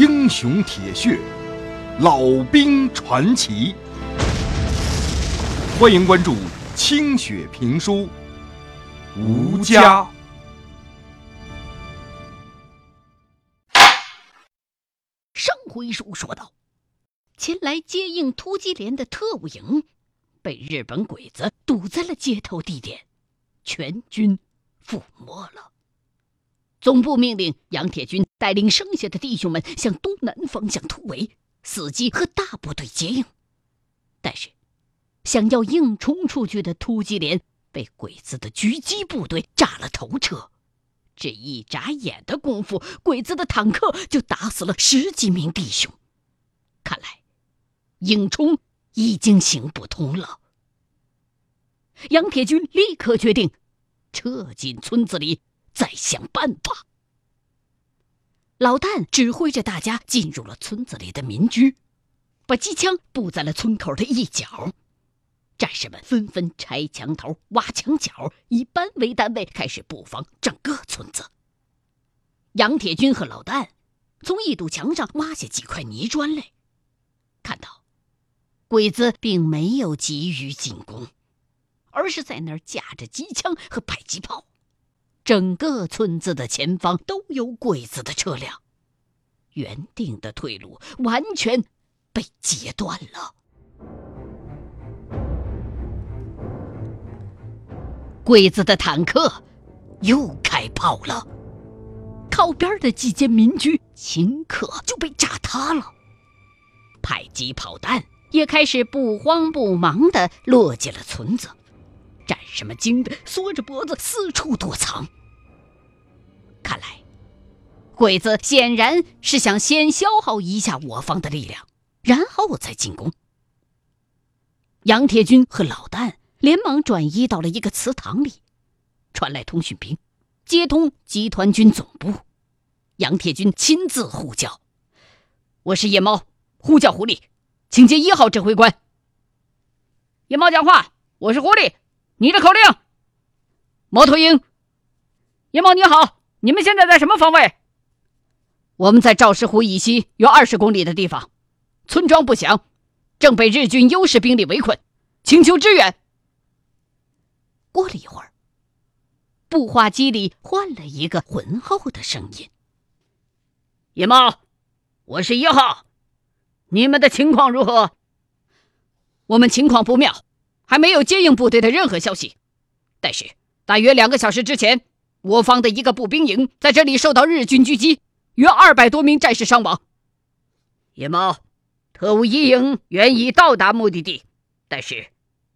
英雄铁血，老兵传奇。欢迎关注清雪评书《吴家》。上回书说到，前来接应突击连的特务营被日本鬼子堵在了接头地点，全军覆没了。总部命令杨铁军带领剩下的弟兄们向东南方向突围，伺机和大部队接应。但是，想要硬冲出去的突击连被鬼子的狙击部队炸了头车。这一眨眼的功夫，鬼子的坦克就打死了十几名弟兄。看来，硬冲已经行不通了。杨铁军立刻决定撤进村子里。再想办法。老旦指挥着大家进入了村子里的民居，把机枪布在了村口的一角。战士们纷纷拆墙头、挖墙角，以班为单位开始布防整个村子。杨铁军和老旦从一堵墙上挖下几块泥砖来，看到鬼子并没有急于进攻，而是在那儿架着机枪和迫击炮。整个村子的前方都有鬼子的车辆，原定的退路完全被截断了。鬼子的坦克又开炮了，靠边的几间民居顷刻就被炸塌了，迫击炮弹也开始不慌不忙的落进了村子，战士们惊得缩着脖子四处躲藏。看来，鬼子显然是想先消耗一下我方的力量，然后再进攻。杨铁军和老旦连忙转移到了一个祠堂里，传来通讯兵，接通集团军总部。杨铁军亲自呼叫：“我是夜猫，呼叫狐狸，请接一号指挥官。”夜猫讲话：“我是狐狸，你的口令。”猫头鹰，野猫你好。你们现在在什么方位？我们在赵石湖以西约二十公里的地方，村庄不详，正被日军优势兵力围困，请求支援。过了一会儿，步话机里换了一个浑厚的声音：“野猫，我是一号，你们的情况如何？我们情况不妙，还没有接应部队的任何消息。但是大约两个小时之前。”我方的一个步兵营在这里受到日军狙击，约二百多名战士伤亡。野猫，特务一营原已到达目的地，但是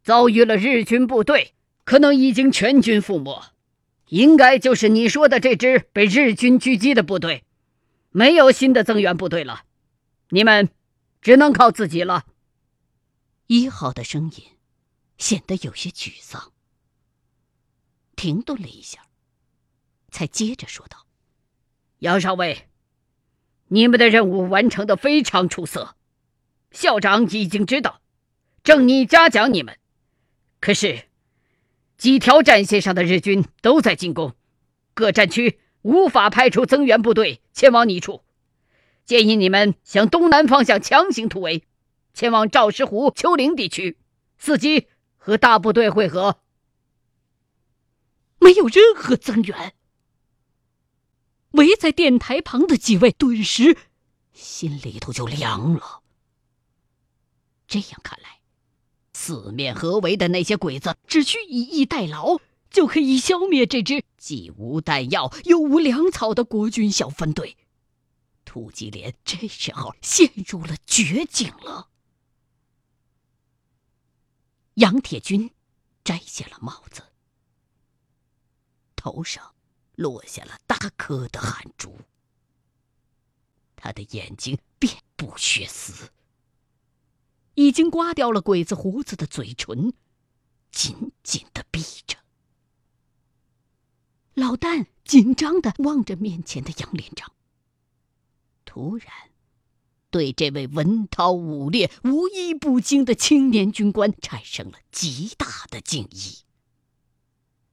遭遇了日军部队，可能已经全军覆没。应该就是你说的这支被日军狙击的部队，没有新的增援部队了，你们只能靠自己了。一号的声音显得有些沮丧，停顿了一下。才接着说道：“杨少尉，你们的任务完成的非常出色，校长已经知道，正拟嘉奖你们。可是，几条战线上的日军都在进攻，各战区无法派出增援部队前往你处，建议你们向东南方向强行突围，前往赵石湖、丘陵地区，伺机和大部队会合。没有任何增援。”围在电台旁的几位顿时心里头就凉了。这样看来，四面合围的那些鬼子只需以逸待劳，就可以消灭这支既无弹药又无粮草的国军小分队。突击连这时候陷入了绝境了。杨铁军摘下了帽子，头上。落下了大颗的汗珠，他的眼睛遍布血丝，已经刮掉了鬼子胡子的嘴唇紧紧的闭着。老旦紧张的望着面前的杨连长，突然对这位文韬武略、无一不精的青年军官产生了极大的敬意。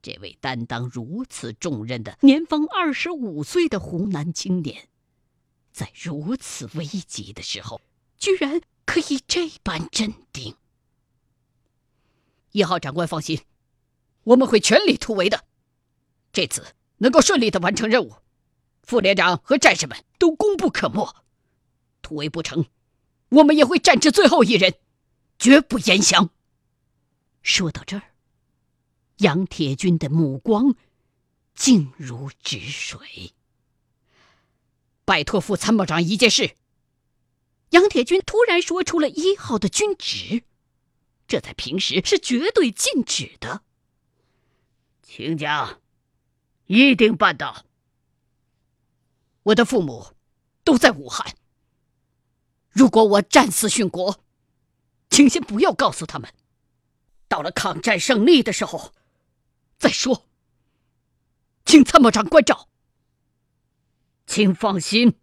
这位担当如此重任的年方二十五岁的湖南青年，在如此危急的时候，居然可以这般镇定。一号长官放心，我们会全力突围的。这次能够顺利的完成任务，副连长和战士们都功不可没。突围不成，我们也会战至最后一人，绝不言降。说到这儿，杨铁军的目光静如止水。拜托副参谋长一件事。杨铁军突然说出了一号的军职，这在平时是绝对禁止的。请讲，一定办到。我的父母都在武汉。如果我战死殉国，请先不要告诉他们。到了抗战胜利的时候再说。请参谋长关照。请放心，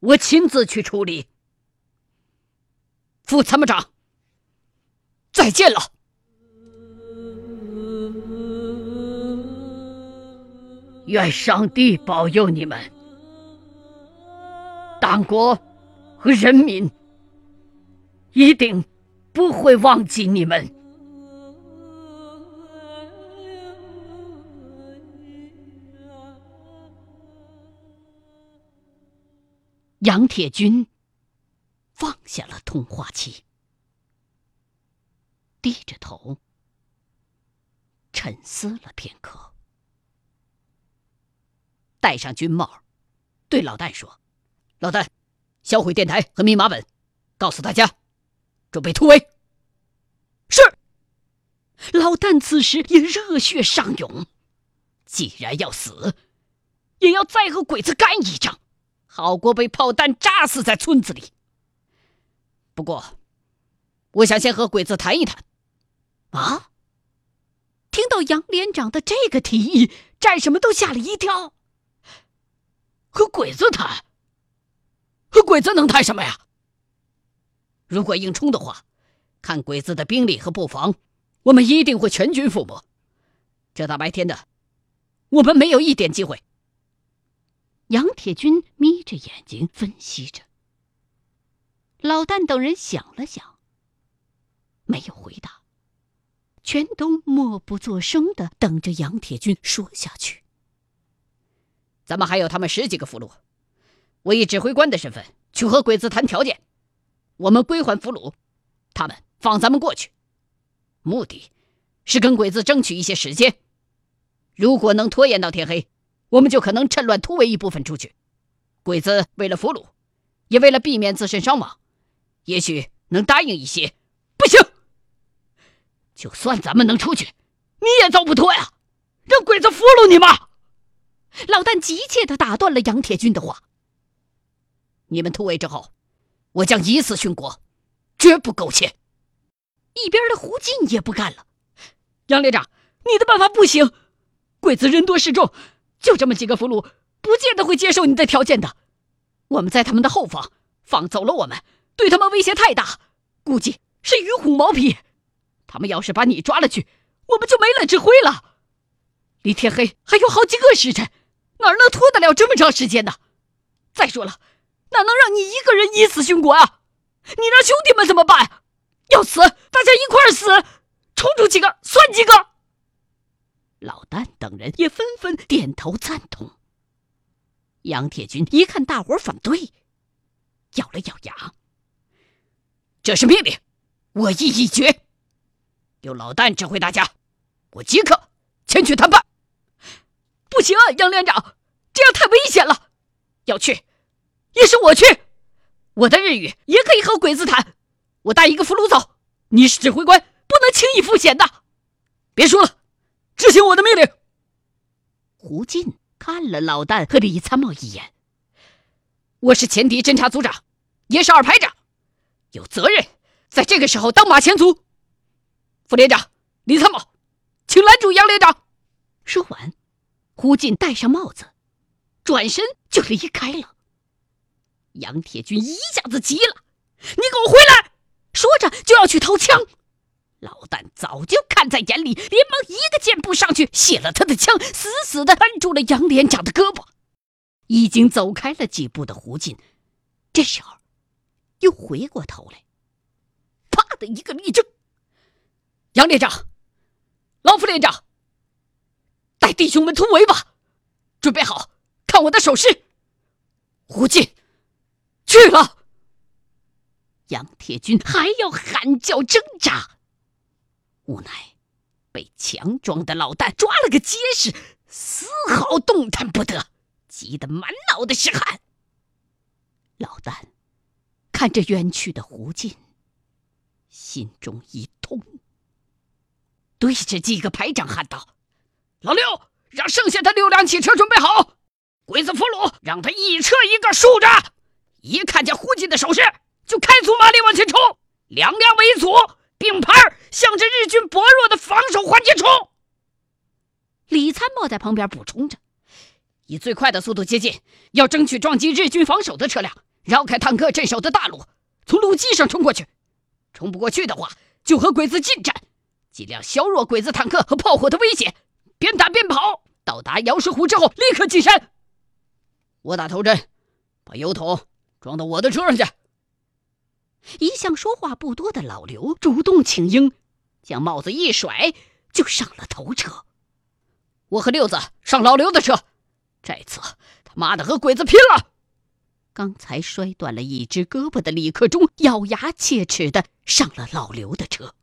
我亲自去处理。副参谋长，再见了。愿上帝保佑你们，党国和人民一定不会忘记你们。杨铁军放下了通话器，低着头沉思了片刻，戴上军帽，对老戴说：“老戴，销毁电台和密码本，告诉大家，准备突围。”是。老旦此时也热血上涌，既然要死，也要再和鬼子干一仗。好过被炮弹炸死在村子里。不过，我想先和鬼子谈一谈。啊！听到杨连长的这个提议，战士们都吓了一跳。和鬼子谈？和鬼子能谈什么呀？如果硬冲的话，看鬼子的兵力和布防，我们一定会全军覆没。这大白天的，我们没有一点机会。杨铁军眯着眼睛分析着，老旦等人想了想，没有回答，全都默不作声的等着杨铁军说下去。咱们还有他们十几个俘虏，我以指挥官的身份去和鬼子谈条件，我们归还俘虏，他们放咱们过去，目的是跟鬼子争取一些时间，如果能拖延到天黑。我们就可能趁乱突围一部分出去，鬼子为了俘虏，也为了避免自身伤亡，也许能答应一些。不行，就算咱们能出去，你也走不脱呀！让鬼子俘虏你吗？老旦急切的打断了杨铁军的话。你们突围之后，我将以死殉国，绝不苟且。一边的胡进也不干了，杨连长，你的办法不行，鬼子人多势众。就这么几个俘虏，不见得会接受你的条件的。我们在他们的后方放走了我们，对他们威胁太大，估计是鱼虎毛皮。他们要是把你抓了去，我们就没了指挥了。离天黑还有好几个时辰，哪能拖得了这么长时间呢？再说了，哪能让你一个人以死殉国啊？你让兄弟们怎么办？要死，大家一块儿死，冲出几个算几个。老旦等人也纷纷点头赞同。杨铁军一看大伙反对，咬了咬牙：“这是命令，我意已决。由老旦指挥大家，我即刻前去谈判。”“不行，杨连长，这样太危险了。要去，也是我去。我的日语也可以和鬼子谈。我带一个俘虏走。你是指挥官，不能轻易赴险的。别说了。”执行我的命令。胡进看了老旦和李参谋一眼。我是前敌侦察组长，也是二排长，有责任在这个时候当马前卒。副连长李参谋，请拦住杨连长。说完，胡进戴上帽子，转身就离开了。杨铁军一下子急了：“你给我回来！”说着就要去掏枪。老旦早就看在眼里，连忙一个箭步上去，卸了他的枪，死死的按住了杨连长的胳膊。已经走开了几步的胡进，这时候又回过头来，啪的一个立正。杨连长，老副连长，带弟兄们突围吧！准备好，看我的手势。胡进，去了。杨铁军还要喊叫挣扎，无奈被强壮的老旦抓了个结实，丝毫动弹不得，急得满脑袋是汗。老旦看着远去的胡进，心中一痛，对着几个排长喊道：“老六，让剩下的六辆汽车准备好，鬼子俘虏让他一车一个竖着，一看见胡进的手势。”就开足马力往前冲，两辆为一组，并排向着日军薄弱的防守环节冲。李参谋在旁边补充着：“以最快的速度接近，要争取撞击日军防守的车辆，绕开坦克镇守的大路，从路基上冲过去。冲不过去的话，就和鬼子近战，尽量削弱鬼子坦克和炮火的威胁。边打边跑，到达瑶石湖之后，立刻进山。我打头阵，把油桶装到我的车上去。”一向说话不多的老刘主动请缨，将帽子一甩，就上了头车。我和六子上老刘的车，这次他妈的和鬼子拼了！刚才摔断了一只胳膊的李克忠咬牙切齿的上了老刘的车，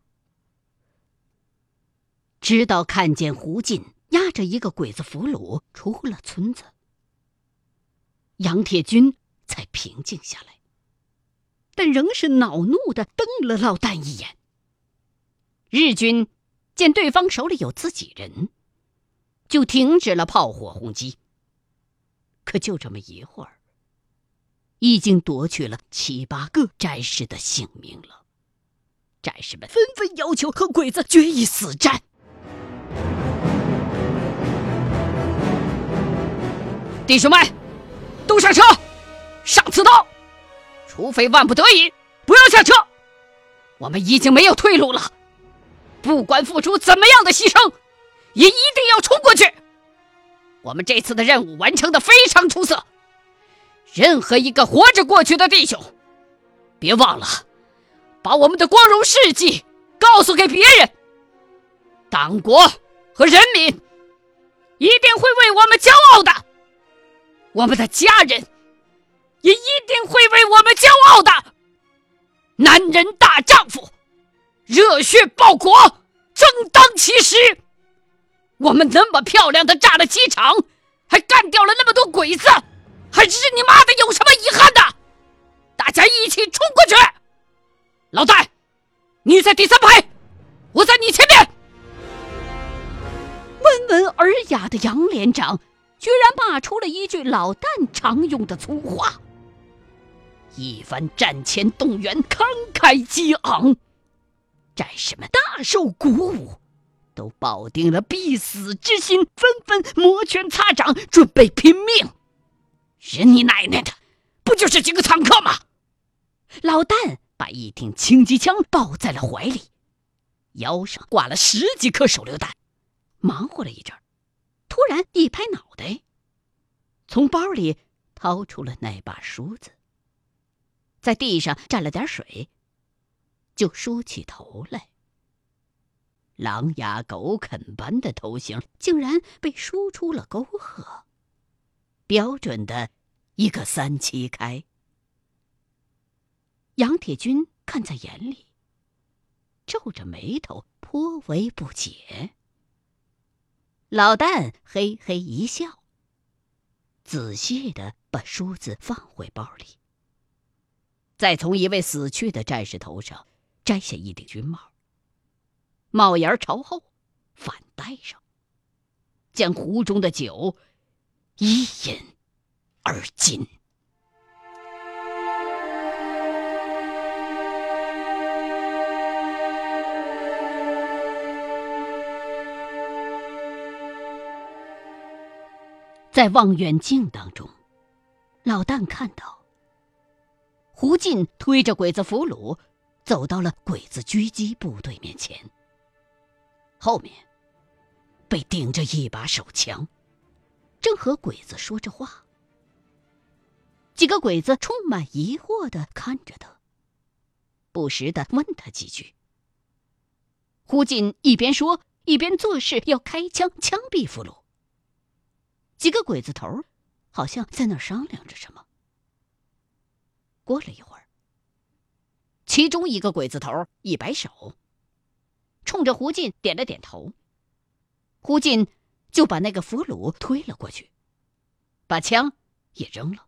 直到看见胡进押着一个鬼子俘虏出了村子，杨铁军平静下来。但仍是恼怒的瞪了老旦一眼。日军见对方手里有自己人，就停止了炮火轰击。可就这么一会儿，已经夺去了七八个战士的性命了。战士们纷纷要求和鬼子决一死战。弟兄们，都上车，上刺刀！除非万不得已，不要下车。我们已经没有退路了，不管付出怎么样的牺牲，也一定要冲过去。我们这次的任务完成的非常出色。任何一个活着过去的弟兄，别忘了把我们的光荣事迹告诉给别人。党国和人民一定会为我们骄傲的。我们的家人。也一定会为我们骄傲的。男人大丈夫，热血报国，正当其时。我们那么漂亮的炸了机场，还干掉了那么多鬼子，还是你妈的有什么遗憾的？大家一起冲过去！老戴，你在第三排，我在你前面。温文尔雅的杨连长居然骂出了一句老旦常用的粗话。一番战前动员，慷慨激昂，战士们大受鼓舞，都抱定了必死之心，纷纷摩拳擦掌，准备拼命。人你奶奶的，不就是几个坦克吗？老旦把一挺轻机枪抱在了怀里，腰上挂了十几颗手榴弹，忙活了一阵突然一拍脑袋，从包里掏出了那把梳子。在地上蘸了点水，就梳起头来。狼牙狗啃般的头型竟然被梳出了沟壑，标准的一个三七开。杨铁军看在眼里，皱着眉头，颇为不解。老旦嘿嘿一笑，仔细的把梳子放回包里。再从一位死去的战士头上摘下一顶军帽，帽檐朝后，反戴上，将壶中的酒一饮而尽。在望远镜当中，老旦看到。胡进推着鬼子俘虏，走到了鬼子狙击部队面前。后面被顶着一把手枪，正和鬼子说着话。几个鬼子充满疑惑的看着他，不时的问他几句。胡进一边说，一边做事要开枪枪毙俘虏。几个鬼子头好像在那商量着什么。过了一会儿，其中一个鬼子头一摆手，冲着胡进点了点头。胡进就把那个俘虏推了过去，把枪也扔了。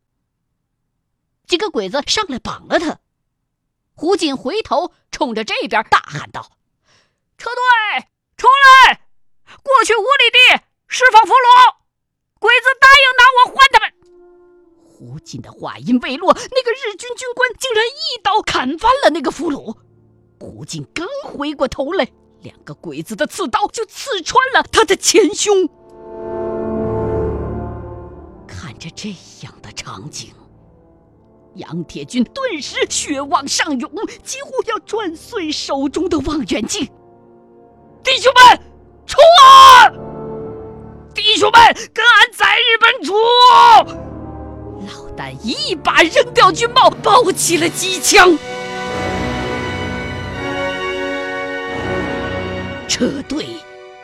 几个鬼子上来绑了他，胡进回头冲着这边大喊道：“车队，出来！过去五里地胡锦的话音未落，那个日军军官竟然一刀砍翻了那个俘虏。胡进刚回过头来，两个鬼子的刺刀就刺穿了他的前胸。看着这样的场景。杨铁军顿时血往上涌，几乎要撞碎手中的望远镜。弟兄们，冲啊！弟兄们，跟俺在日本出！老旦一把扔掉军帽，抱起了机枪。车队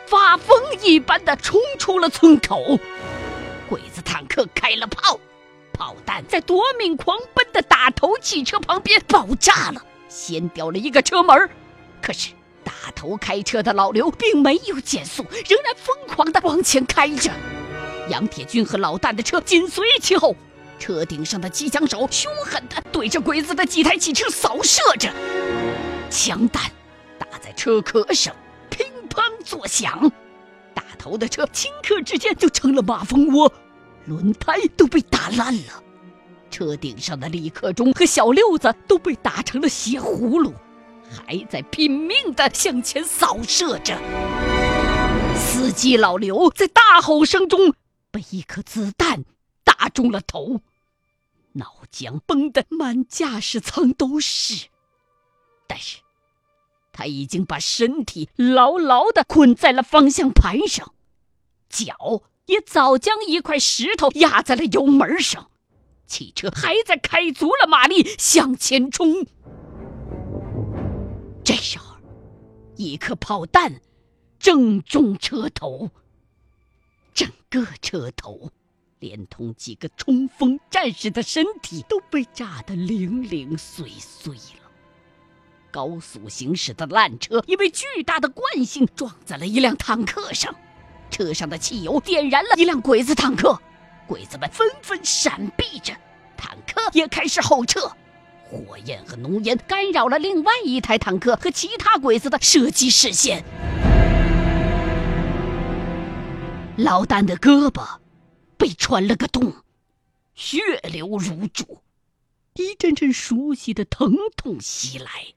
发疯一般的冲出了村口，鬼子坦克开了炮。炮弹在夺命狂奔的打头汽车旁边爆炸了，掀掉了一个车门。可是打头开车的老刘并没有减速，仍然疯狂的往前开着。杨铁军和老旦的车紧随其后，车顶上的机枪手凶狠地对着鬼子的几台汽车扫射着，枪弹打在车壳上，乒乓作响。大头的车顷刻之间就成了马蜂窝。轮胎都被打烂了，车顶上的李克忠和小六子都被打成了血葫芦，还在拼命地向前扫射着。司机老刘在大吼声中被一颗子弹打中了头，脑浆崩得满驾驶舱都是。但是，他已经把身体牢牢地捆在了方向盘上，脚。也早将一块石头压在了油门上，汽车还在开足了马力向前冲。这时候，一颗炮弹正中车头，整个车头，连同几个冲锋战士的身体都被炸得零零碎碎了。高速行驶的烂车因为巨大的惯性撞在了一辆坦克上。车上的汽油点燃了一辆鬼子坦克，鬼子们纷纷闪避着，坦克也开始后撤。火焰和浓烟干扰了另外一台坦克和其他鬼子的射击视线。老丹的胳膊被穿了个洞，血流如注，一阵阵熟悉的疼痛袭来，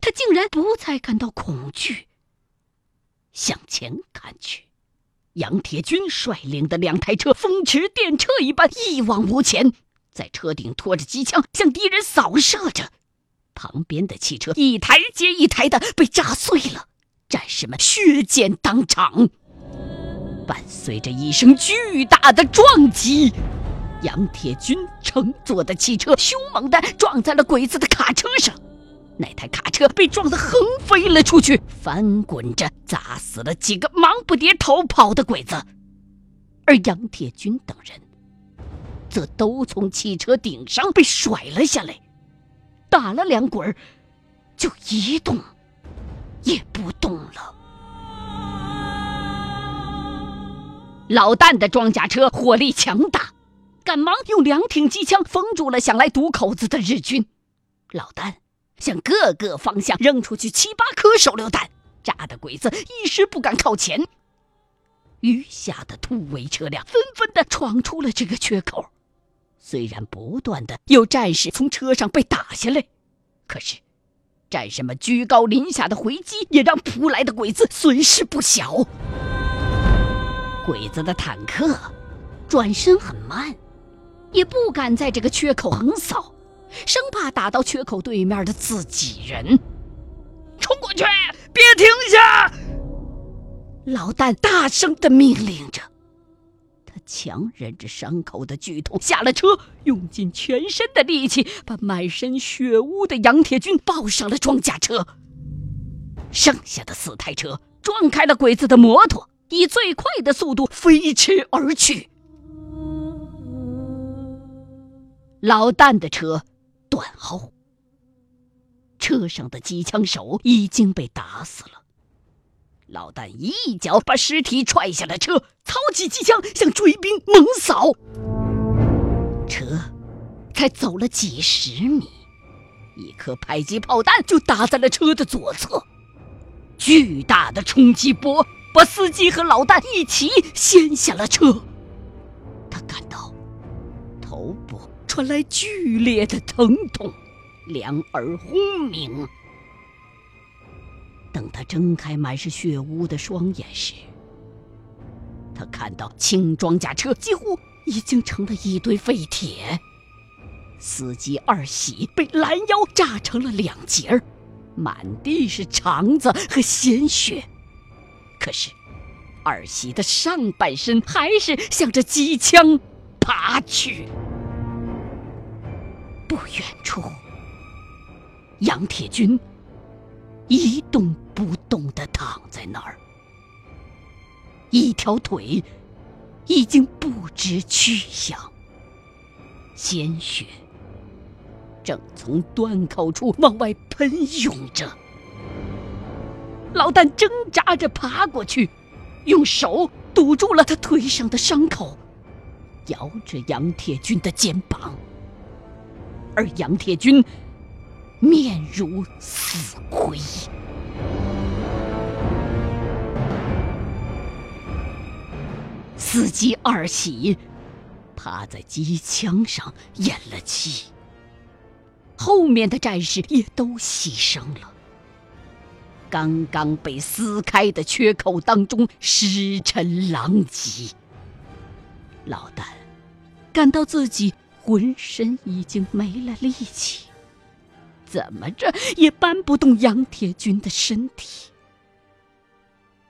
他竟然不再感到恐惧，向前看去。杨铁军率领的两台车风驰电掣一般一往无前，在车顶拖着机枪向敌人扫射着。旁边的汽车一台接一台的被炸碎了，战士们血溅当场。伴随着一声巨大的撞击，杨铁军乘坐的汽车凶猛地撞在了鬼子的卡车上。那台卡车被撞得横飞了出去，翻滚着砸死了几个忙不迭逃跑的鬼子，而杨铁军等人则都从汽车顶上被甩了下来，打了两滚就一动也不动了。老旦的装甲车火力强大，赶忙用两挺机枪封住了想来堵口子的日军。老旦。向各个方向扔出去七八颗手榴弹，炸得鬼子一时不敢靠前。余下的突围车辆纷纷的闯出了这个缺口，虽然不断的有战士从车上被打下来，可是战士们居高临下的回击也让扑来的鬼子损失不小。鬼子的坦克转身很慢，也不敢在这个缺口横扫。生怕打到缺口对面的自己人，冲过去，别停下！老旦大声的命令着。他强忍着伤口的剧痛，下了车，用尽全身的力气，把满身血污的杨铁军抱上了装甲车。剩下的四台车撞开了鬼子的摩托，以最快的速度飞驰而去。老旦的车断后，车上的机枪手已经被打死了。老旦一脚把尸体踹下了车，操起机枪向追兵猛扫。车才走了几十米，一颗迫击炮弹就打在了车的左侧，巨大的冲击波把司机和老旦一起掀下了车。他感到头部。传来剧烈的疼痛，两耳轰鸣。等他睁开满是血污的双眼时，他看到轻装甲车几乎已经成了一堆废铁，司机二喜被拦腰炸成了两截儿，满地是肠子和鲜血。可是，二喜的上半身还是向着机枪爬去。不远处，杨铁军一动不动地躺在那儿，一条腿已经不知去向，鲜血正从端口处往外喷涌着。老旦挣扎着爬过去，用手堵住了他腿上的伤口，摇着杨铁军的肩膀。而杨铁军面如死灰，司机二喜趴在机枪上咽了气，后面的战士也都牺牲了。刚刚被撕开的缺口当中，尸沉狼藉。老旦感到自己。浑身已经没了力气，怎么着也搬不动杨铁军的身体。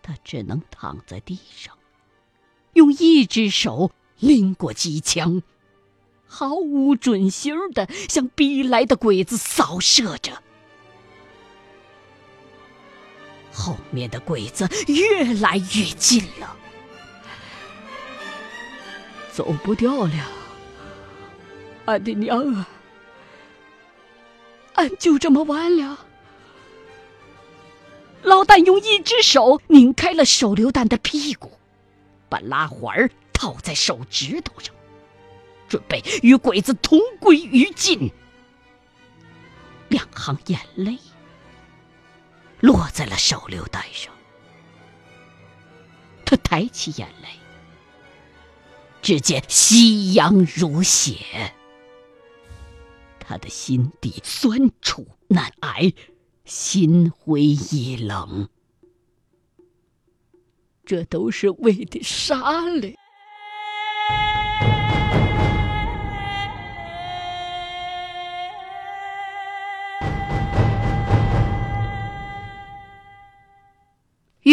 他只能躺在地上，用一只手拎过机枪，毫无准心的向逼来的鬼子扫射着。后面的鬼子越来越近了，走不掉了。俺的娘啊！俺就这么完了。老旦用一只手拧开了手榴弹的屁股，把拉环套在手指头上，准备与鬼子同归于尽。两行眼泪落在了手榴弹上，他抬起眼来，只见夕阳如血。他的心底酸楚难挨，心灰意冷。这都是为的啥嘞？